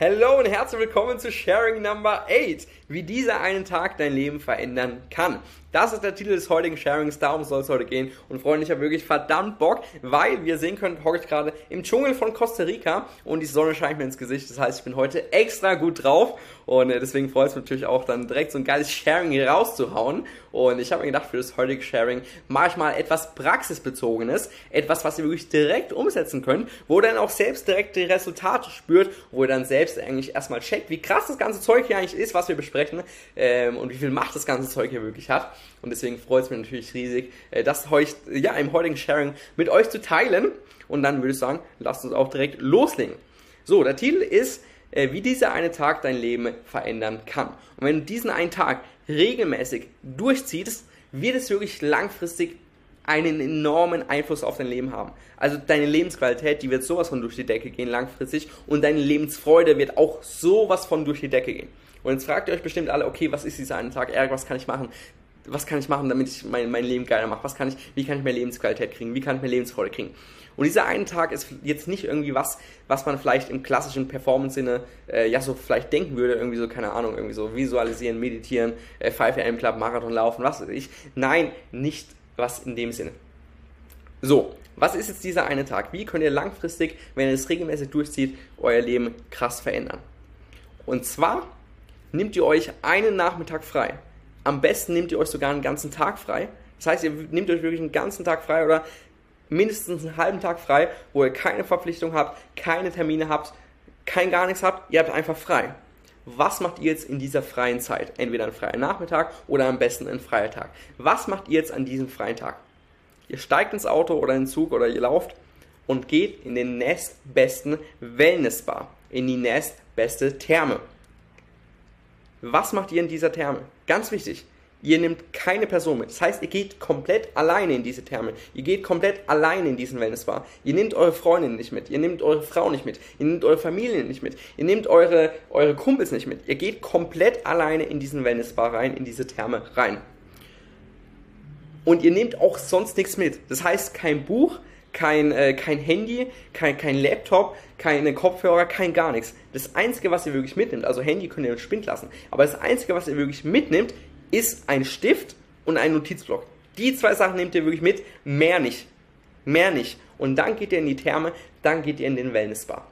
Hallo und herzlich willkommen zu Sharing Number 8, wie dieser einen Tag dein Leben verändern kann. Das ist der Titel des heutigen Sharings, darum soll es heute gehen. Und Freunde, ich habe wirklich verdammt Bock, weil, wie ihr sehen könnt, hocke ich gerade im Dschungel von Costa Rica und die Sonne scheint mir ins Gesicht. Das heißt, ich bin heute extra gut drauf und äh, deswegen freut es mich natürlich auch dann direkt so ein geiles Sharing hier rauszuhauen. Und ich habe mir gedacht, für das heutige Sharing mache ich mal etwas praxisbezogenes, etwas, was ihr wirklich direkt umsetzen könnt, wo ihr dann auch selbst direkt die Resultate spürt, wo ihr dann selbst eigentlich erstmal checkt, wie krass das ganze Zeug hier eigentlich ist, was wir besprechen ähm, und wie viel Macht das ganze Zeug hier wirklich hat. Und deswegen freut es mich natürlich riesig, äh, das heute, ja, im heutigen Sharing mit euch zu teilen. Und dann würde ich sagen, lasst uns auch direkt loslegen. So, der Titel ist, äh, wie dieser eine Tag dein Leben verändern kann. Und wenn du diesen einen Tag regelmäßig durchziehst, wird es wirklich langfristig einen enormen Einfluss auf dein Leben haben. Also deine Lebensqualität, die wird sowas von durch die Decke gehen langfristig und deine Lebensfreude wird auch sowas von durch die Decke gehen. Und jetzt fragt ihr euch bestimmt alle, okay, was ist dieser eine Tag? Erik, was kann ich machen? Was kann ich machen, damit ich mein, mein Leben geiler mache? Was kann ich, wie kann ich mehr Lebensqualität kriegen? Wie kann ich mehr Lebensfreude kriegen? Und dieser eine Tag ist jetzt nicht irgendwie was, was man vielleicht im klassischen Performance-Sinne äh, ja so vielleicht denken würde, irgendwie so, keine Ahnung, irgendwie so visualisieren, meditieren, äh, 5 AM Club, Marathon laufen, was weiß ich. Nein, nicht was in dem Sinne. So, was ist jetzt dieser eine Tag? Wie könnt ihr langfristig, wenn ihr es regelmäßig durchzieht, euer Leben krass verändern? Und zwar nehmt ihr euch einen Nachmittag frei. Am besten nehmt ihr euch sogar einen ganzen Tag frei. Das heißt, ihr nehmt euch wirklich einen ganzen Tag frei oder mindestens einen halben Tag frei, wo ihr keine Verpflichtung habt, keine Termine habt, kein gar nichts habt, ihr habt einfach frei. Was macht ihr jetzt in dieser freien Zeit? Entweder ein freier Nachmittag oder am besten ein freier Tag. Was macht ihr jetzt an diesem freien Tag? Ihr steigt ins Auto oder in den Zug oder ihr lauft und geht in den nächstbesten Wellnessbar, in die nächstbeste Therme. Was macht ihr in dieser Therme? Ganz wichtig, ihr nehmt keine Person mit. Das heißt, ihr geht komplett alleine in diese Therme. Ihr geht komplett alleine in diesen Wellnessbar. Ihr nehmt eure Freundin nicht mit. Ihr nehmt eure Frau nicht mit. Ihr nehmt eure Familie nicht mit. Ihr nehmt eure, eure Kumpels nicht mit. Ihr geht komplett alleine in diesen Wellnessbar rein, in diese Therme rein. Und ihr nehmt auch sonst nichts mit. Das heißt, kein Buch, kein, äh, kein Handy, kein, kein Laptop, keine Kopfhörer, kein gar nichts. Das Einzige, was ihr wirklich mitnimmt, also Handy könnt ihr im Spind lassen, aber das Einzige, was ihr wirklich mitnimmt, ist ein Stift und ein Notizblock. Die zwei Sachen nehmt ihr wirklich mit, mehr nicht. Mehr nicht. Und dann geht ihr in die Therme, dann geht ihr in den Wellnessbar.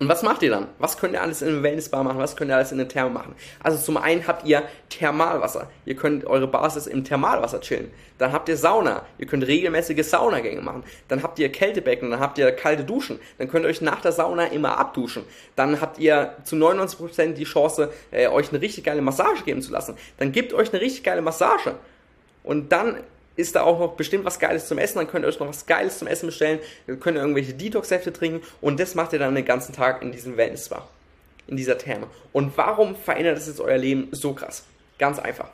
Und was macht ihr dann? Was könnt ihr alles in einem Wellnessbar machen? Was könnt ihr alles in der Therme machen? Also zum einen habt ihr Thermalwasser. Ihr könnt eure Basis im Thermalwasser chillen. Dann habt ihr Sauna. Ihr könnt regelmäßige Saunagänge machen. Dann habt ihr Kältebecken. Dann habt ihr kalte Duschen. Dann könnt ihr euch nach der Sauna immer abduschen. Dann habt ihr zu 99% die Chance, äh, euch eine richtig geile Massage geben zu lassen. Dann gebt euch eine richtig geile Massage. Und dann ist da auch noch bestimmt was Geiles zum Essen, dann könnt ihr euch noch was Geiles zum Essen bestellen, dann könnt ihr irgendwelche Detox-Säfte trinken und das macht ihr dann den ganzen Tag in diesem Wellness-Spa, in dieser Therme. Und warum verändert das jetzt euer Leben so krass? Ganz einfach.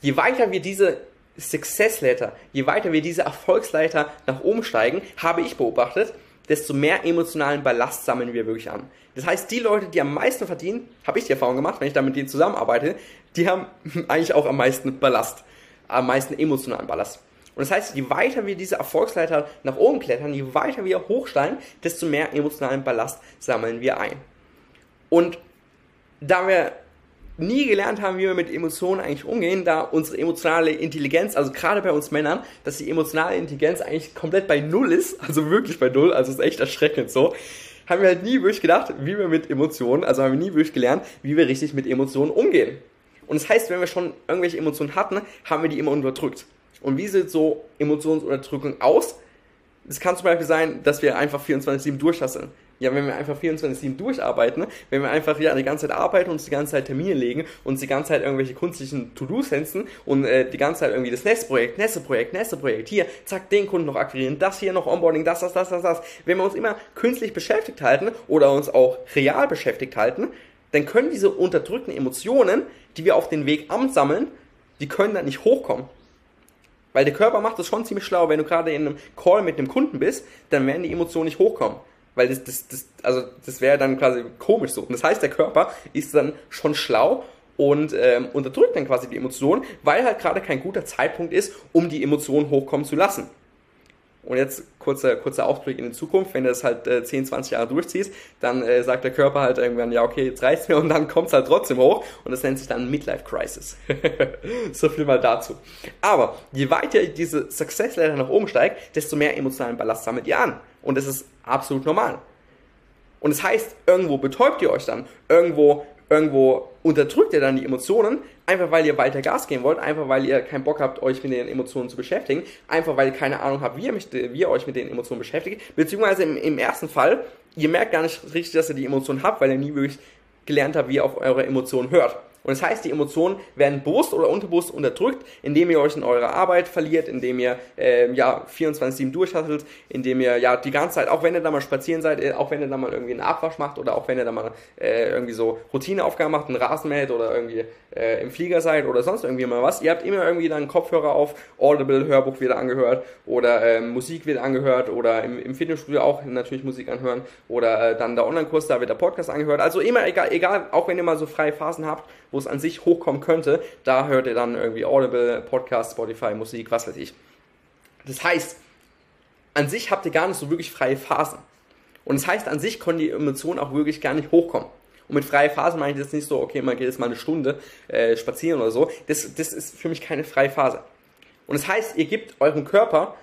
Je weiter wir diese Success Letter, je weiter wir diese Erfolgsleiter nach oben steigen, habe ich beobachtet, desto mehr emotionalen Ballast sammeln wir wirklich an. Das heißt, die Leute, die am meisten verdienen, habe ich die Erfahrung gemacht, wenn ich da mit denen zusammenarbeite, die haben eigentlich auch am meisten Ballast am meisten emotionalen Ballast. Und das heißt, je weiter wir diese Erfolgsleiter nach oben klettern, je weiter wir hochsteigen, desto mehr emotionalen Ballast sammeln wir ein. Und da wir nie gelernt haben, wie wir mit Emotionen eigentlich umgehen, da unsere emotionale Intelligenz, also gerade bei uns Männern, dass die emotionale Intelligenz eigentlich komplett bei Null ist, also wirklich bei Null, also ist echt erschreckend so, haben wir halt nie wirklich gedacht, wie wir mit Emotionen, also haben wir nie wirklich gelernt, wie wir richtig mit Emotionen umgehen. Und das heißt, wenn wir schon irgendwelche Emotionen hatten, haben wir die immer unterdrückt. Und wie sieht so Emotionsunterdrückung aus? Es kann zum Beispiel sein, dass wir einfach 24-7 durchhasseln. Ja, wenn wir einfach 24-7 durcharbeiten, wenn wir einfach ja die ganze Zeit arbeiten, uns die ganze Zeit Termine legen, uns die ganze Zeit irgendwelche künstlichen To-Dos setzen und äh, die ganze Zeit irgendwie das nächste Projekt, nächste Projekt, nächste Projekt, hier, zack, den Kunden noch akquirieren, das hier noch Onboarding, das, das, das, das, das. Wenn wir uns immer künstlich beschäftigt halten oder uns auch real beschäftigt halten, dann können diese unterdrückten Emotionen, die wir auf den Weg ansammeln, die können dann nicht hochkommen. Weil der Körper macht das schon ziemlich schlau, wenn du gerade in einem Call mit einem Kunden bist, dann werden die Emotionen nicht hochkommen. Weil das, das, das, also das wäre dann quasi komisch so. Und das heißt, der Körper ist dann schon schlau und ähm, unterdrückt dann quasi die Emotionen, weil halt gerade kein guter Zeitpunkt ist, um die Emotionen hochkommen zu lassen. Und jetzt kurzer, kurzer Ausblick in die Zukunft, wenn du das halt äh, 10, 20 Jahre durchziehst, dann äh, sagt der Körper halt irgendwann, ja okay, jetzt reicht's mir und dann kommt's halt trotzdem hoch und das nennt sich dann Midlife Crisis. so viel mal dazu. Aber je weiter diese Success Leiter nach oben steigt, desto mehr emotionalen Ballast sammelt ihr an. Und das ist absolut normal. Und das heißt, irgendwo betäubt ihr euch dann, irgendwo irgendwo unterdrückt ihr dann die Emotionen, einfach weil ihr weiter Gas geben wollt, einfach weil ihr keinen Bock habt, euch mit den Emotionen zu beschäftigen, einfach weil ihr keine Ahnung habt, wie ihr, mich, wie ihr euch mit den Emotionen beschäftigt, beziehungsweise im, im ersten Fall, ihr merkt gar nicht richtig, dass ihr die Emotionen habt, weil ihr nie wirklich gelernt habt, wie ihr auf eure Emotionen hört. Und das heißt, die Emotionen werden bewusst oder unterbewusst unterdrückt, indem ihr euch in eurer Arbeit verliert, indem ihr äh, ja 24/7 durchhasselt, indem ihr ja die ganze Zeit, auch wenn ihr da mal spazieren seid, äh, auch wenn ihr da mal irgendwie einen Abwasch macht oder auch wenn ihr da mal äh, irgendwie so Routineaufgaben macht, einen Rasen mäht oder irgendwie äh, im Flieger seid oder sonst irgendwie mal was, ihr habt immer irgendwie dann Kopfhörer auf, Audible Hörbuch wieder angehört oder äh, Musik wird angehört oder im, im, Fitnessstudio auch natürlich Musik anhören oder äh, dann der Online-Kurs, da wird der Podcast angehört. Also immer egal, egal, auch wenn ihr mal so freie Phasen habt, wo es an sich hochkommen könnte, da hört ihr dann irgendwie Audible, Podcast, Spotify, Musik, was weiß ich. Das heißt, an sich habt ihr gar nicht so wirklich freie Phasen. Und das heißt, an sich können die Emotionen auch wirklich gar nicht hochkommen. Und mit freie Phasen meine ich jetzt nicht so, okay, man geht jetzt mal eine Stunde äh, spazieren oder so. Das, das ist für mich keine freie Phase. Und das heißt, ihr gebt eurem Körper,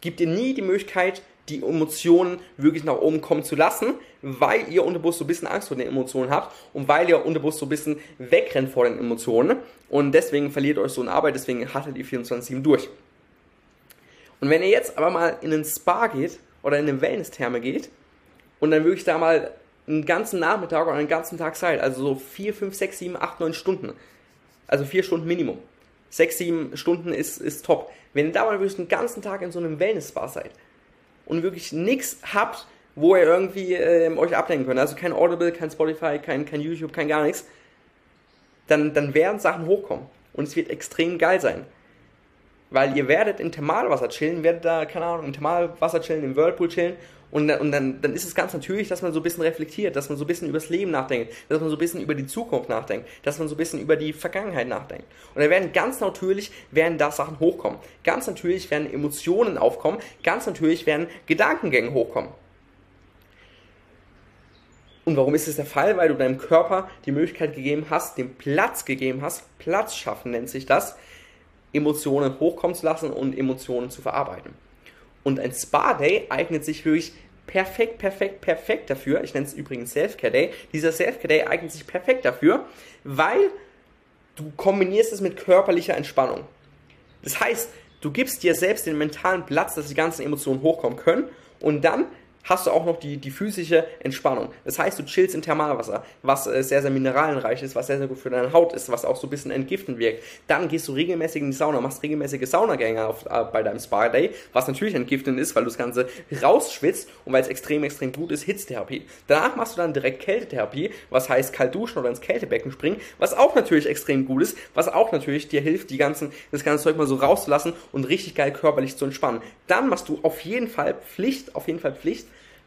gibt ihr nie die Möglichkeit, die Emotionen wirklich nach oben kommen zu lassen, weil ihr unterbewusst so ein bisschen Angst vor den Emotionen habt und weil ihr unterbewusst so ein bisschen wegrennt vor den Emotionen und deswegen verliert euch so eine Arbeit, deswegen hattet ihr 24-7 durch. Und wenn ihr jetzt aber mal in einen Spa geht oder in eine Wellness-Therme geht und dann wirklich da mal einen ganzen Nachmittag oder einen ganzen Tag Zeit, also so 4, 5, 6, 7, 8, 9 Stunden, also 4 Stunden Minimum. 6, 7 Stunden ist, ist top. Wenn ihr da mal wirklich einen ganzen Tag in so einem Wellness-Spa seid, und wirklich nichts habt, wo ihr irgendwie äh, euch ablenken könnt, also kein Audible, kein Spotify, kein, kein YouTube, kein gar nichts, dann, dann werden Sachen hochkommen. Und es wird extrem geil sein. Weil ihr werdet in Thermalwasser chillen, werdet da, keine Ahnung, im Thermalwasser chillen, im Whirlpool chillen und, und dann, dann ist es ganz natürlich, dass man so ein bisschen reflektiert, dass man so ein bisschen über das Leben nachdenkt, dass man so ein bisschen über die Zukunft nachdenkt, dass man so ein bisschen über die Vergangenheit nachdenkt. Und da werden ganz natürlich, werden da Sachen hochkommen. Ganz natürlich werden Emotionen aufkommen, ganz natürlich werden Gedankengänge hochkommen. Und warum ist es der Fall? Weil du deinem Körper die Möglichkeit gegeben hast, den Platz gegeben hast, Platz schaffen nennt sich das, Emotionen hochkommen zu lassen und Emotionen zu verarbeiten. Und ein Spa-Day eignet sich wirklich perfekt, perfekt, perfekt dafür. Ich nenne es übrigens Self-Care Day. Dieser Self-Care Day eignet sich perfekt dafür, weil du kombinierst es mit körperlicher Entspannung. Das heißt, du gibst dir selbst den mentalen Platz, dass die ganzen Emotionen hochkommen können und dann hast du auch noch die, die physische Entspannung. Das heißt, du chillst im Thermalwasser, was äh, sehr, sehr mineralienreich ist, was sehr, sehr gut für deine Haut ist, was auch so ein bisschen entgiftend wirkt. Dann gehst du regelmäßig in die Sauna, machst regelmäßige Saunagänge auf, äh, bei deinem Spa-Day, was natürlich entgiftend ist, weil du das Ganze rausschwitzt und weil es extrem, extrem gut ist, Hitztherapie. Danach machst du dann direkt Kältetherapie, was heißt kalt duschen oder ins Kältebecken springen, was auch natürlich extrem gut ist, was auch natürlich dir hilft, die ganzen, das ganze Zeug mal so rauszulassen und richtig geil körperlich zu entspannen. Dann machst du auf jeden Fall Pflicht, auf jeden Fall Pflicht,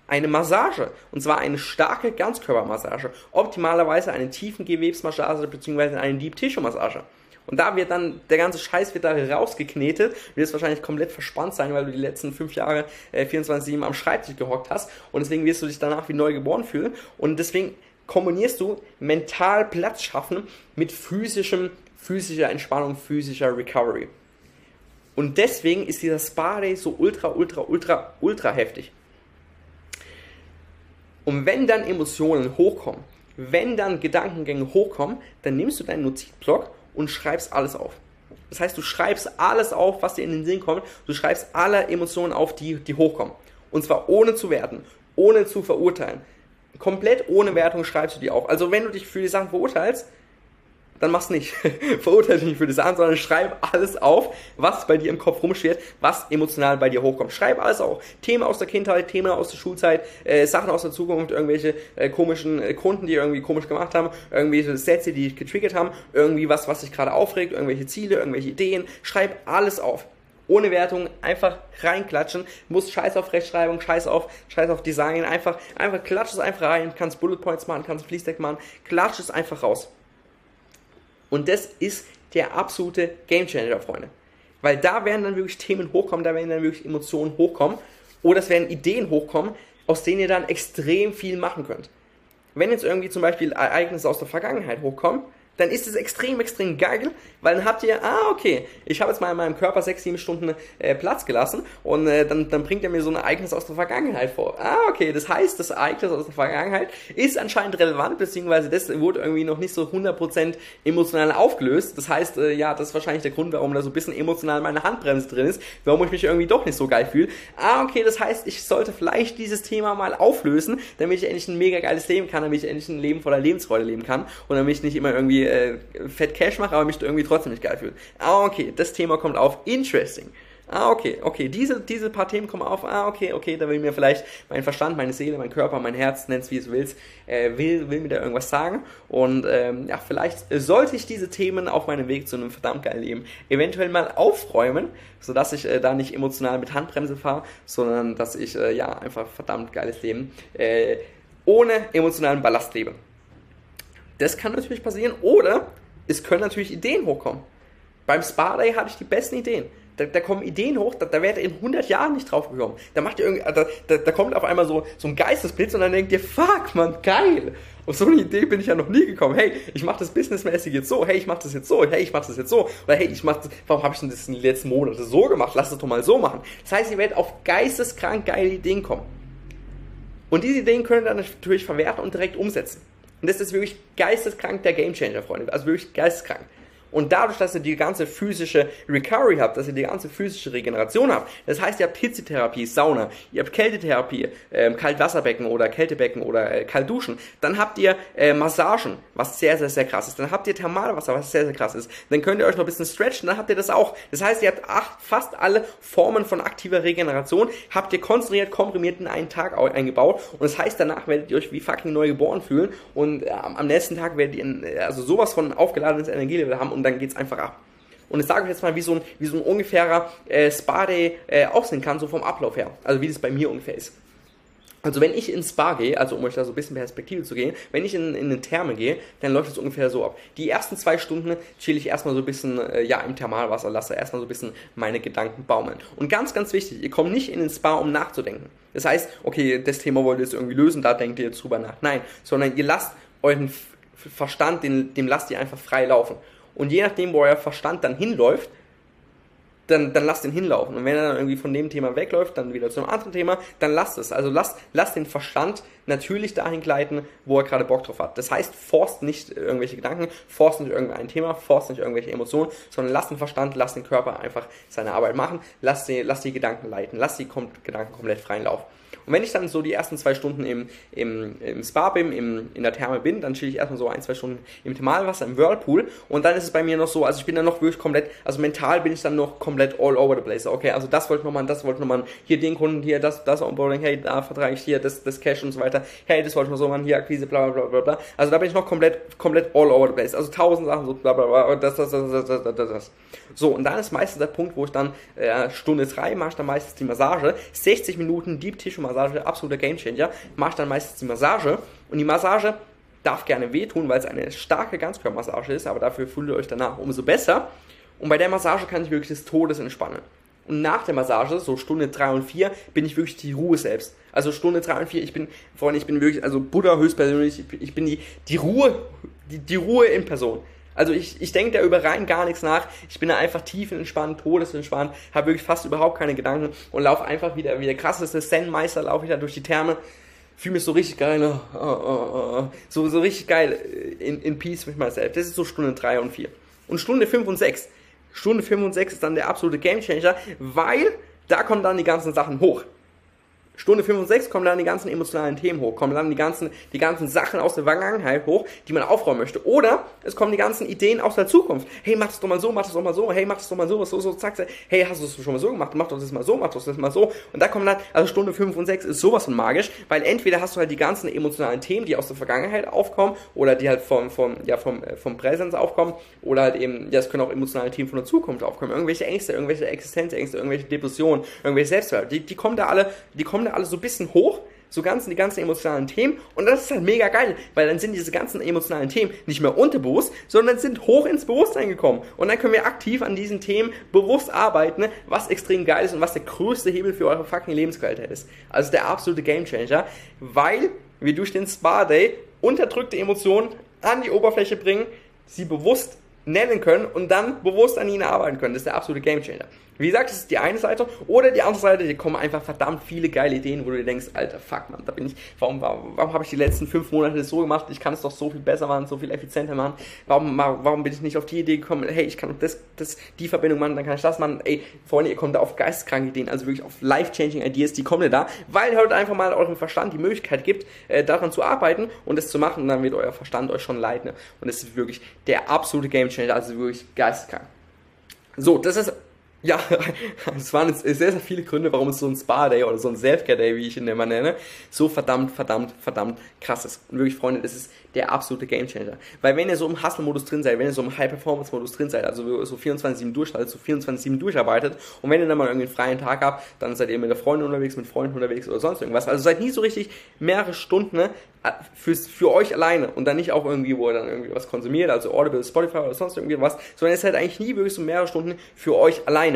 eine Massage. Und zwar eine starke Ganzkörpermassage. Optimalerweise eine Tiefengewebsmassage bzw. eine Deep Tissue Massage. Und da wird dann, der ganze Scheiß wird da rausgeknetet, wirst wahrscheinlich komplett verspannt sein, weil du die letzten fünf Jahre äh, 24-7 am Schreibtisch gehockt hast. Und deswegen wirst du dich danach wie neu geboren fühlen. Und deswegen kombinierst du mental Platz schaffen mit physischem, physischer Entspannung, physischer Recovery. Und deswegen ist dieser Spa Day so ultra, ultra, ultra, ultra heftig. Und wenn dann Emotionen hochkommen, wenn dann Gedankengänge hochkommen, dann nimmst du deinen Notizblock und schreibst alles auf. Das heißt, du schreibst alles auf, was dir in den Sinn kommt. Du schreibst alle Emotionen auf, die, die hochkommen. Und zwar ohne zu werten, ohne zu verurteilen. Komplett ohne Wertung schreibst du die auf. Also wenn du dich für die Sachen verurteilst, dann mach's nicht. Verurteile dich nicht für das an, sondern schreib alles auf, was bei dir im Kopf rumschwirrt, was emotional bei dir hochkommt. Schreib alles auf. Themen aus der Kindheit, Themen aus der Schulzeit, äh, Sachen aus der Zukunft, irgendwelche äh, komischen äh, Kunden, die irgendwie komisch gemacht haben, irgendwelche Sätze, die dich getriggert haben, irgendwie was, was dich gerade aufregt, irgendwelche Ziele, irgendwelche Ideen. Schreib alles auf. Ohne Wertung, einfach reinklatschen. Muss Scheiß auf Rechtschreibung, Scheiß auf, Scheiß auf Design, einfach, einfach klatsch es einfach rein, kannst Bullet Points machen, kannst Fließdeck machen, klatsch es einfach raus. Und das ist der absolute Gamechanger, Freunde. Weil da werden dann wirklich Themen hochkommen, da werden dann wirklich Emotionen hochkommen. Oder es werden Ideen hochkommen, aus denen ihr dann extrem viel machen könnt. Wenn jetzt irgendwie zum Beispiel Ereignisse aus der Vergangenheit hochkommen, dann ist es extrem, extrem geil, weil dann habt ihr, ah, okay, ich habe jetzt mal in meinem Körper sechs, sieben Stunden äh, Platz gelassen und äh, dann, dann bringt er mir so ein Ereignis aus der Vergangenheit vor. Ah, okay, das heißt, das Ereignis aus der Vergangenheit ist anscheinend relevant, beziehungsweise das wurde irgendwie noch nicht so 100% emotional aufgelöst. Das heißt, äh, ja, das ist wahrscheinlich der Grund, warum da so ein bisschen emotional meine Handbremse drin ist, warum ich mich irgendwie doch nicht so geil fühle. Ah, okay, das heißt, ich sollte vielleicht dieses Thema mal auflösen, damit ich endlich ein mega geiles Leben kann, damit ich endlich ein Leben voller Lebensfreude leben kann und damit ich nicht immer irgendwie äh, fett Cash mache, aber mich irgendwie trotzdem nicht geil fühle. Ah, okay, das Thema kommt auf. Interesting. Ah, okay, okay, diese, diese paar Themen kommen auf. Ah, okay, okay, da will mir vielleicht mein Verstand, meine Seele, mein Körper, mein Herz, nenn's wie es willst, äh, will, will mir da irgendwas sagen. Und ähm, ja, vielleicht sollte ich diese Themen auf meinem Weg zu einem verdammt geilen Leben eventuell mal aufräumen, sodass ich äh, da nicht emotional mit Handbremse fahre, sondern dass ich äh, ja einfach verdammt geiles Leben äh, ohne emotionalen Ballast lebe. Das kann natürlich passieren. Oder es können natürlich Ideen hochkommen. Beim Spa Day hatte ich die besten Ideen. Da, da kommen Ideen hoch, da, da wäre in 100 Jahren nicht drauf gekommen. Da macht ihr da, da, da kommt auf einmal so, so ein Geistesblitz und dann denkt ihr, fuck, man, geil. Auf so eine Idee bin ich ja noch nie gekommen. Hey, ich mache das businessmäßig jetzt so. Hey, ich mache das jetzt so. Hey, ich mache das jetzt so. Oder hey, ich mache das, warum habe ich denn das in den letzten Monaten so gemacht? Lass es doch mal so machen. Das heißt, ihr werdet auf geisteskrank geile Ideen kommen. Und diese Ideen können dann natürlich verwerten und direkt umsetzen. Und das ist wirklich geisteskrank der Gamechanger, Freunde. Also wirklich geisteskrank. Und dadurch, dass ihr die ganze physische Recovery habt, dass ihr die ganze physische Regeneration habt, das heißt, ihr habt Hitzetherapie, Sauna, ihr habt Kältetherapie, ähm, Kaltwasserbecken oder Kältebecken oder äh, Kaltduschen, dann habt ihr äh, Massagen, was sehr, sehr, sehr krass ist, dann habt ihr Thermalwasser, was sehr, sehr krass ist, dann könnt ihr euch noch ein bisschen stretchen, dann habt ihr das auch. Das heißt, ihr habt acht, fast alle Formen von aktiver Regeneration, habt ihr konzentriert, komprimiert in einen Tag eingebaut. Und das heißt, danach werdet ihr euch wie fucking neu geboren fühlen. Und äh, am nächsten Tag werdet ihr äh, also sowas von aufgeladenes Energielevel haben und dann geht's einfach ab. Und ich sage euch jetzt mal, wie so ein, wie so ein ungefährer äh, Spa-Day äh, aussehen kann, so vom Ablauf her. Also wie das bei mir ungefähr ist. Also wenn ich ins Spa gehe, also um euch da so ein bisschen Perspektive zu gehen, wenn ich in, in eine Therme gehe, dann läuft es ungefähr so ab. Die ersten zwei Stunden chill ich erstmal so ein bisschen, äh, ja, im Thermalwasser, lasse erstmal so ein bisschen meine Gedanken baumeln. Und ganz, ganz wichtig, ihr kommt nicht in den Spa, um nachzudenken. Das heißt, okay, das Thema wollt ihr jetzt irgendwie lösen, da denkt ihr jetzt drüber nach. Nein, sondern ihr lasst euren Verstand, den, dem lasst ihr einfach frei laufen. Und je nachdem, wo euer Verstand dann hinläuft, dann, dann lasst ihn hinlaufen. Und wenn er dann irgendwie von dem Thema wegläuft, dann wieder zu einem anderen Thema, dann lasst es. Also lasst, lasst den Verstand natürlich dahin gleiten, wo er gerade Bock drauf hat. Das heißt, forst nicht irgendwelche Gedanken, forst nicht irgendein Thema, forst nicht irgendwelche Emotionen, sondern lasst den Verstand, lasst den Körper einfach seine Arbeit machen, lasst die, lasst die Gedanken leiten, lasst die Kom Gedanken komplett freien Lauf. Und wenn ich dann so die ersten zwei Stunden im, im, im Spa bin, im, in der Therme bin, dann chill ich erstmal so ein, zwei Stunden im Thermalwasser, im Whirlpool. Und dann ist es bei mir noch so, also ich bin dann noch wirklich komplett, also mental bin ich dann noch komplett all over the place. Okay, also das wollte ich noch machen, das wollte ich noch machen. Hier den Kunden, hier das, das Onboarding, hey, da vertrage ich hier das, das Cash und so weiter. Hey, das wollte ich noch so machen, hier Akquise, bla bla bla bla. Also da bin ich noch komplett, komplett all over the place. Also tausend Sachen, so bla bla bla, das, das, das, das, das, das, das. So, und dann ist meistens der Punkt, wo ich dann äh, Stunde 3 mache ich dann meistens die Massage. 60 Minuten Deep Tissue Massage, absoluter Gamechanger. Mache ich dann meistens die Massage. Und die Massage darf gerne wehtun, weil es eine starke Ganzkörpermassage ist, aber dafür fühlt ihr euch danach umso besser. Und bei der Massage kann ich wirklich des Todes entspannen. Und nach der Massage, so Stunde 3 und 4, bin ich wirklich die Ruhe selbst. Also Stunde 3 und 4, ich bin, Freunde, ich bin wirklich, also Buddha höchstpersönlich, ich bin die, die Ruhe, die, die Ruhe in Person. Also ich, ich denke da über rein gar nichts nach. Ich bin da einfach tiefenentspannt, todesentspannt, habe wirklich fast überhaupt keine Gedanken und laufe einfach wieder wie der krasseste Zen-Meister, laufe ich da durch die Therme. Fühle mich so richtig geil, oh, oh, oh, so, so richtig geil in, in Peace mit myself. Das ist so Stunde 3 und 4. Und Stunde 5 und 6. Stunde 5 und 6 ist dann der absolute Gamechanger, weil da kommen dann die ganzen Sachen hoch. Stunde 5 und 6 kommen dann die ganzen emotionalen Themen hoch, kommen dann die ganzen, die ganzen Sachen aus der Vergangenheit hoch, die man aufräumen möchte. Oder es kommen die ganzen Ideen aus der Zukunft. Hey, mach das doch mal so, mach das doch mal so, hey, mach das doch mal so, so, so, zack, zack. Hey, hast du das schon mal so gemacht? Mach doch das mal so, mach doch das mal so. Und da kommen dann, also Stunde 5 und 6 ist sowas von magisch, weil entweder hast du halt die ganzen emotionalen Themen, die aus der Vergangenheit aufkommen, oder die halt vom, vom, ja, vom, äh, vom Präsens aufkommen, oder halt eben, ja, es können auch emotionale Themen von der Zukunft aufkommen. Irgendwelche Ängste, irgendwelche Existenzängste, irgendwelche Depressionen, irgendwelche Selbstwert. Die, die kommen da alle, die kommen da alle so ein bisschen hoch, so ganzen, die ganzen emotionalen Themen. Und das ist halt mega geil, weil dann sind diese ganzen emotionalen Themen nicht mehr unterbewusst, sondern sind hoch ins Bewusstsein gekommen. Und dann können wir aktiv an diesen Themen bewusst arbeiten, was extrem geil ist und was der größte Hebel für eure fucking Lebensqualität ist. Also der absolute Gamechanger, weil wir durch den Spa Day unterdrückte Emotionen an die Oberfläche bringen, sie bewusst nennen können und dann bewusst an ihnen arbeiten können. Das ist der absolute Gamechanger. Wie gesagt, das ist die eine Seite. Oder die andere Seite, hier kommen einfach verdammt viele geile Ideen, wo du dir denkst, alter Fuck, man, da bin ich, warum, warum, warum habe ich die letzten fünf Monate so gemacht? Ich kann es doch so viel besser machen, so viel effizienter machen. Warum, warum bin ich nicht auf die Idee gekommen, hey, ich kann das, das, die Verbindung machen, dann kann ich das machen. Ey, Freunde, ihr kommt da auf geisteskranke Ideen, also wirklich auf life-changing Ideas, die kommen da, weil heute einfach mal eurem Verstand die Möglichkeit gibt, äh, daran zu arbeiten und das zu machen, und dann wird euer Verstand euch schon leiten. Und das ist wirklich der absolute Gamechanger, also wirklich geisteskrank. So, das ist ja, es waren sehr, sehr viele Gründe, warum es so ein Spa-Day oder so ein Self-Care-Day, wie ich ihn immer nenne, so verdammt, verdammt, verdammt krass ist. Und wirklich, Freunde, das ist der absolute Gamechanger. Weil wenn ihr so im Hustle-Modus drin seid, wenn ihr so im High-Performance-Modus drin seid, also so 24-7 durchschaltet, so 24-7 durcharbeitet und wenn ihr dann mal irgendwie einen freien Tag habt, dann seid ihr mit der Freundin unterwegs, mit Freunden unterwegs oder sonst irgendwas. Also seid nie so richtig mehrere Stunden ne, fürs, für euch alleine und dann nicht auch irgendwie, wo ihr dann irgendwie was konsumiert, also Audible, Spotify oder sonst irgendwie was, sondern ihr seid eigentlich nie wirklich so mehrere Stunden für euch alleine.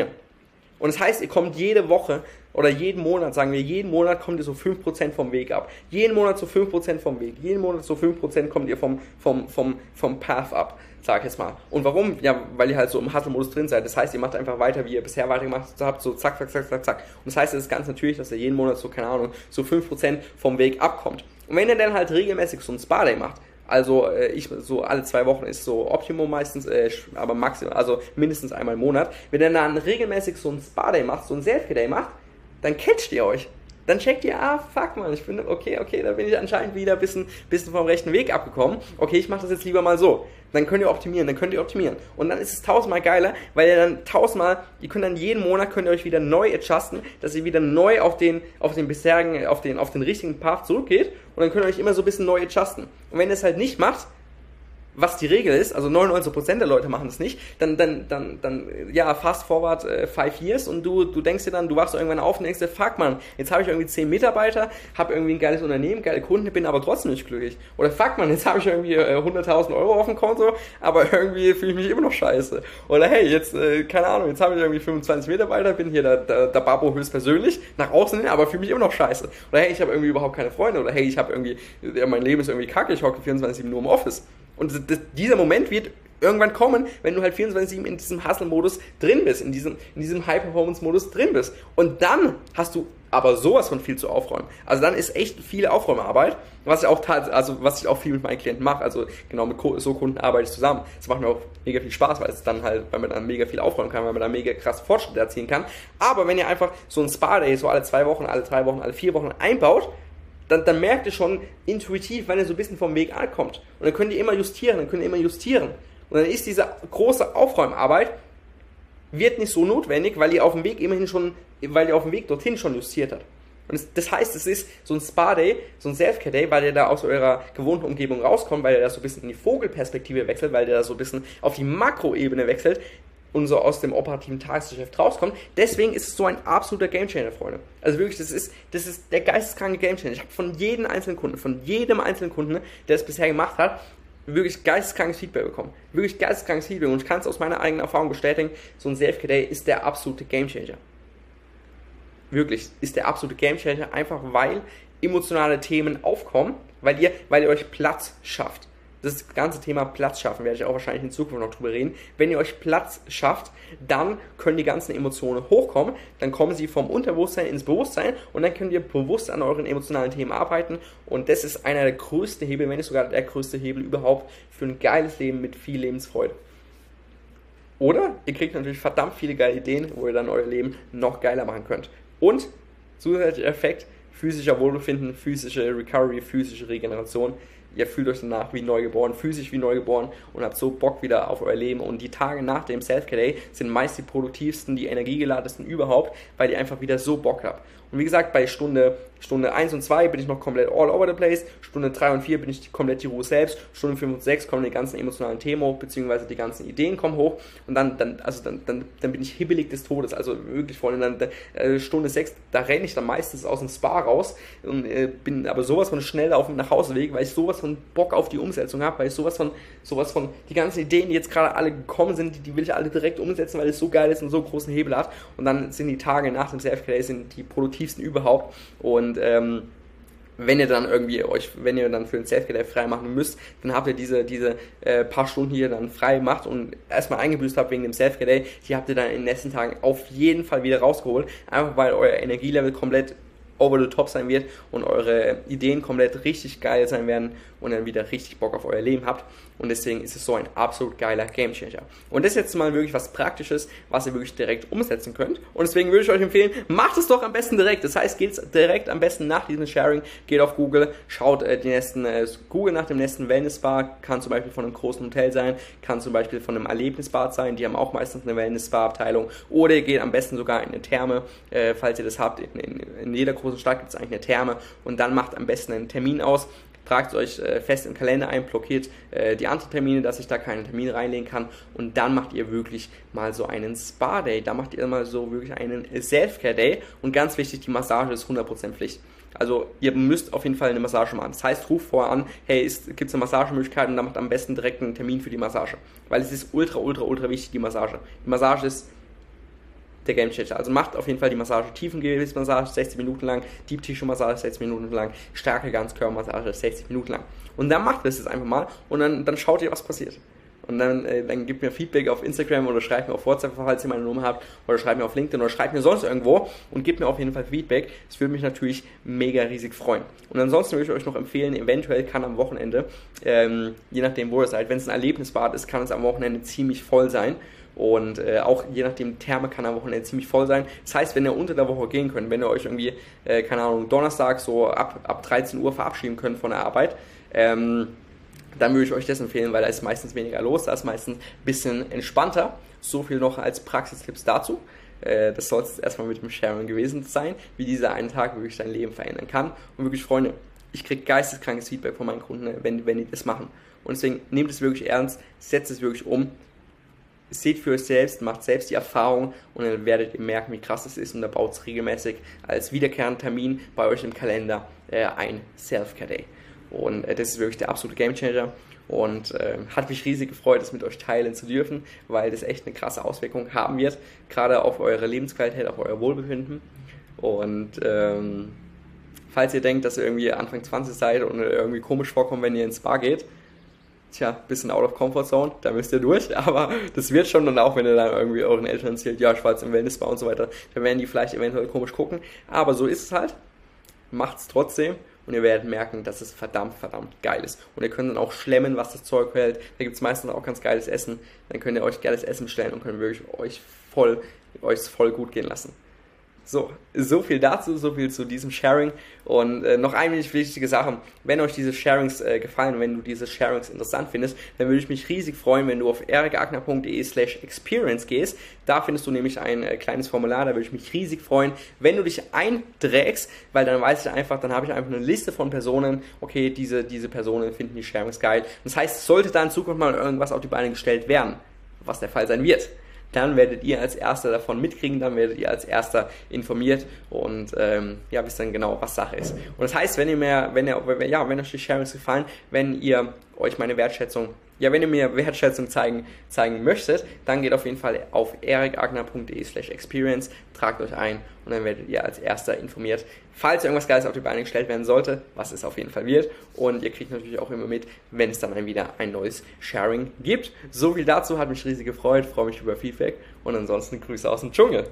Und das heißt, ihr kommt jede Woche oder jeden Monat, sagen wir, jeden Monat kommt ihr so 5% vom Weg ab. Jeden Monat so 5% vom Weg. Jeden Monat so 5% kommt ihr vom, vom, vom, vom Path ab, sag ich jetzt mal. Und warum? Ja, weil ihr halt so im Hustle-Modus drin seid. Das heißt, ihr macht einfach weiter, wie ihr bisher weitergemacht habt, so zack, zack, zack, zack, zack. Und das heißt, es ist ganz natürlich, dass ihr jeden Monat so, keine Ahnung, so 5% vom Weg abkommt. Und wenn ihr dann halt regelmäßig so ein Spa-Day macht, also äh, ich so alle zwei Wochen ist so Optimum meistens, äh, aber maximal, also mindestens einmal im Monat. Wenn ihr dann regelmäßig so ein Spa-Day macht, so ein Selfie-Day macht, dann catcht ihr euch. Dann checkt ihr, ah, fuck man, ich bin, okay, okay, da bin ich anscheinend wieder ein bisschen, bisschen vom rechten Weg abgekommen. Okay, ich mache das jetzt lieber mal so. Dann könnt ihr optimieren, dann könnt ihr optimieren. Und dann ist es tausendmal geiler, weil ihr dann tausendmal, ihr könnt dann jeden Monat, könnt ihr euch wieder neu adjusten, dass ihr wieder neu auf den, auf den bisherigen, auf den, auf den richtigen Path zurückgeht. Und dann könnt ihr euch immer so ein bisschen neu adjusten. Und wenn ihr es halt nicht macht, was die Regel ist, also 99% der Leute machen das nicht, dann, dann, dann, dann, ja, fast forward äh, five years und du, du denkst dir dann, du wachst irgendwann auf und denkst dir, fuck man, jetzt habe ich irgendwie 10 Mitarbeiter, habe irgendwie ein geiles Unternehmen, geile Kunden, bin aber trotzdem nicht glücklich. Oder fuck man, jetzt habe ich irgendwie äh, 100.000 Euro auf dem Konto, aber irgendwie fühle ich mich immer noch scheiße. Oder hey, jetzt, äh, keine Ahnung, jetzt habe ich irgendwie 25 Mitarbeiter, bin hier der, der, der Babo höchstpersönlich, nach außen hin, aber fühle mich immer noch scheiße. Oder hey, ich habe irgendwie überhaupt keine Freunde. Oder hey, ich habe irgendwie, ja, mein Leben ist irgendwie kacke, ich hocke 24 nur im Office. Und dieser Moment wird irgendwann kommen, wenn du halt 24-7 in diesem Hustle-Modus drin bist, in diesem, in diesem High-Performance-Modus drin bist. Und dann hast du aber sowas von viel zu aufräumen. Also dann ist echt viel Aufräumarbeit, was ich auch also was ich auch viel mit meinen Klienten mache. Also genau mit so Kunden arbeite ich zusammen. Es macht mir auch mega viel Spaß, weil es dann halt, weil man dann mega viel aufräumen kann, weil man da mega krass Fortschritte erzielen kann. Aber wenn ihr einfach so ein Spa-Day so alle zwei Wochen, alle drei Wochen, alle vier Wochen einbaut, dann, dann merkt ihr schon intuitiv, wenn ihr so ein bisschen vom Weg ankommt. Und dann könnt ihr immer justieren, dann könnt ihr immer justieren. Und dann ist diese große Aufräumarbeit wird nicht so notwendig, weil ihr auf dem Weg immerhin schon, weil ihr auf dem Weg dorthin schon justiert habt. Und das, das heißt, es ist so ein Spa-Day, so ein Self-Care-Day, weil ihr da aus eurer gewohnten Umgebung rauskommt, weil ihr da so ein bisschen in die Vogelperspektive wechselt, weil ihr da so ein bisschen auf die Makroebene wechselt, und so aus dem operativen Tagesgeschäft rauskommt. Deswegen ist es so ein absoluter Gamechanger, Freunde. Also wirklich, das ist, das ist der geisteskranke Gamechanger. Ich habe von jedem einzelnen Kunden, von jedem einzelnen Kunden, der es bisher gemacht hat, wirklich geisteskrankes Feedback bekommen. Wirklich geisteskrankes Feedback. Und ich kann es aus meiner eigenen Erfahrung bestätigen, so ein Self-Care Day ist der absolute Gamechanger. Wirklich, ist der absolute Gamechanger, einfach weil emotionale Themen aufkommen, weil ihr, weil ihr euch Platz schafft das ganze Thema Platz schaffen, werde ich auch wahrscheinlich in Zukunft noch drüber reden. Wenn ihr euch Platz schafft, dann können die ganzen Emotionen hochkommen, dann kommen sie vom Unterbewusstsein ins Bewusstsein und dann könnt ihr bewusst an euren emotionalen Themen arbeiten und das ist einer der größten Hebel, wenn nicht sogar der größte Hebel überhaupt für ein geiles Leben mit viel Lebensfreude. Oder ihr kriegt natürlich verdammt viele geile Ideen, wo ihr dann euer Leben noch geiler machen könnt. Und zusätzlicher Effekt, physischer Wohlbefinden, physische Recovery, physische Regeneration ihr fühlt euch danach wie neugeboren, physisch wie neugeboren und habt so Bock wieder auf euer Leben. Und die Tage nach dem Self-Care-Day sind meist die produktivsten, die energiegeladensten überhaupt, weil ihr einfach wieder so Bock habt. Und wie gesagt, bei Stunde, Stunde 1 und 2 bin ich noch komplett all over the place. Stunde 3 und 4 bin ich komplett die Ruhe selbst. Stunde 5 und 6 kommen die ganzen emotionalen Themen hoch, beziehungsweise die ganzen Ideen kommen hoch. Und dann, dann, also dann, dann, dann bin ich hibbelig des Todes. Also wirklich voll. Und dann äh, Stunde 6, da renne ich dann meistens aus dem Spa raus und äh, bin aber sowas von schnell auf dem Nachhauseweg, weil ich sowas von Bock auf die Umsetzung habe, weil ich sowas von, sowas von, die ganzen Ideen, die jetzt gerade alle gekommen sind, die, die will ich alle direkt umsetzen, weil es so geil ist und so großen Hebel hat. Und dann sind die Tage nach dem Self-Care sind die produktivsten überhaupt. Und ähm, wenn ihr dann irgendwie euch, wenn ihr dann für den Self-Care frei machen müsst, dann habt ihr diese, diese äh, paar Stunden hier dann frei gemacht und erstmal eingebüßt habt wegen dem Self-Care die habt ihr dann in den nächsten Tagen auf jeden Fall wieder rausgeholt, einfach weil euer Energielevel komplett over the top sein wird und eure Ideen komplett richtig geil sein werden und dann wieder richtig Bock auf euer Leben habt. Und deswegen ist es so ein absolut geiler Gamechanger. Und das ist jetzt mal wirklich was Praktisches, was ihr wirklich direkt umsetzen könnt. Und deswegen würde ich euch empfehlen, macht es doch am besten direkt. Das heißt, geht direkt am besten nach diesem Sharing, geht auf Google, schaut äh, die nächsten, äh, Google nach dem nächsten Wellnessbar, kann zum Beispiel von einem großen Hotel sein, kann zum Beispiel von einem Erlebnisbad sein, die haben auch meistens eine Wellnessbar-Abteilung. Oder ihr geht am besten sogar in eine Therme, äh, falls ihr das habt. In, in, in jeder großen Stadt gibt es eigentlich eine Therme und dann macht am besten einen Termin aus tragt euch äh, fest im Kalender ein, blockiert äh, die anderen Termine, dass ich da keinen Termin reinlegen kann und dann macht ihr wirklich mal so einen Spa-Day, da macht ihr mal so wirklich einen Self-Care-Day und ganz wichtig, die Massage ist 100% Pflicht. Also ihr müsst auf jeden Fall eine Massage machen. Das heißt, ruft vorher an, hey, gibt es eine Massagemöglichkeit und dann macht am besten direkt einen Termin für die Massage. Weil es ist ultra, ultra, ultra wichtig, die Massage. Die Massage ist der Game Changer. Also macht auf jeden Fall die Massage, Tiefengewebsmassage 60 Minuten lang, Deep Tissue Massage 60 Minuten lang, starke Ganzkörpermassage 60 Minuten lang. Und dann macht das jetzt einfach mal und dann, dann schaut ihr, was passiert. Und dann, äh, dann gebt mir Feedback auf Instagram oder schreibt mir auf WhatsApp, falls ihr meine Nummer habt, oder schreibt mir auf LinkedIn oder schreibt mir sonst irgendwo und gebt mir auf jeden Fall Feedback. Das würde mich natürlich mega riesig freuen. Und ansonsten würde ich euch noch empfehlen, eventuell kann am Wochenende, ähm, je nachdem wo ihr seid, wenn es ein Erlebnisbad ist, kann es am Wochenende ziemlich voll sein. Und äh, auch je nachdem, Therme kann am Wochenende ziemlich voll sein. Das heißt, wenn ihr unter der Woche gehen könnt, wenn ihr euch irgendwie, äh, keine Ahnung, Donnerstag so ab, ab 13 Uhr verabschieden könnt von der Arbeit, ähm, dann würde ich euch das empfehlen, weil da ist meistens weniger los, da ist meistens ein bisschen entspannter. So viel noch als Praxistipps dazu. Äh, das soll es erstmal mit dem Sharing gewesen sein, wie dieser einen Tag wirklich dein Leben verändern kann. Und wirklich, Freunde, ich kriege geisteskrankes Feedback von meinen Kunden, wenn, wenn die das machen. Und deswegen nehmt es wirklich ernst, setzt es wirklich um seht für euch selbst, macht selbst die Erfahrung und dann werdet ihr merken, wie krass es ist und da baut es regelmäßig als wiederkehrenden Termin bei euch im Kalender äh, ein Self-Care-Day. Und äh, das ist wirklich der absolute Gamechanger und äh, hat mich riesig gefreut, das mit euch teilen zu dürfen, weil das echt eine krasse Auswirkung haben wird, gerade auf eure Lebensqualität, auf euer Wohlbefinden. Und ähm, falls ihr denkt, dass ihr irgendwie Anfang 20 seid und irgendwie komisch vorkommt, wenn ihr ins Bar geht, tja, bisschen out of comfort zone, da müsst ihr durch, aber das wird schon und auch wenn ihr dann irgendwie euren Eltern erzählt, ja, Schwarz im Wellnessbar und so weiter, dann werden die vielleicht eventuell komisch gucken, aber so ist es halt, macht's trotzdem und ihr werdet merken, dass es verdammt, verdammt geil ist. Und ihr könnt dann auch schlemmen, was das Zeug hält. Da gibt es meistens auch ganz geiles Essen. Dann könnt ihr euch geiles Essen bestellen und könnt wirklich euch voll, euch voll gut gehen lassen. So, so viel dazu, so viel zu diesem Sharing. Und äh, noch eine wichtige Sache, wenn euch diese Sharings äh, gefallen, wenn du diese Sharings interessant findest, dann würde ich mich riesig freuen, wenn du auf erikagner.de slash experience gehst. Da findest du nämlich ein äh, kleines Formular, da würde ich mich riesig freuen, wenn du dich einträgst, weil dann weiß ich einfach, dann habe ich einfach eine Liste von Personen, okay, diese, diese Personen finden die Sharings geil. Das heißt, sollte da in Zukunft mal irgendwas auf die Beine gestellt werden, was der Fall sein wird, dann werdet ihr als Erster davon mitkriegen, dann werdet ihr als Erster informiert und ähm, ja, wisst dann genau, was Sache ist. Und das heißt, wenn ihr mehr, wenn ihr, ja, wenn euch die Sharings gefallen, wenn ihr euch meine Wertschätzung ja, wenn ihr mir Wertschätzung zeigen, zeigen möchtet, dann geht auf jeden Fall auf erikagner.de slash experience, tragt euch ein und dann werdet ihr als erster informiert, falls irgendwas Geiles auf die Beine gestellt werden sollte, was es auf jeden Fall wird. Und ihr kriegt natürlich auch immer mit, wenn es dann wieder ein neues Sharing gibt. So viel dazu, hat mich riesig gefreut, freue mich über Feedback und ansonsten Grüße aus dem Dschungel.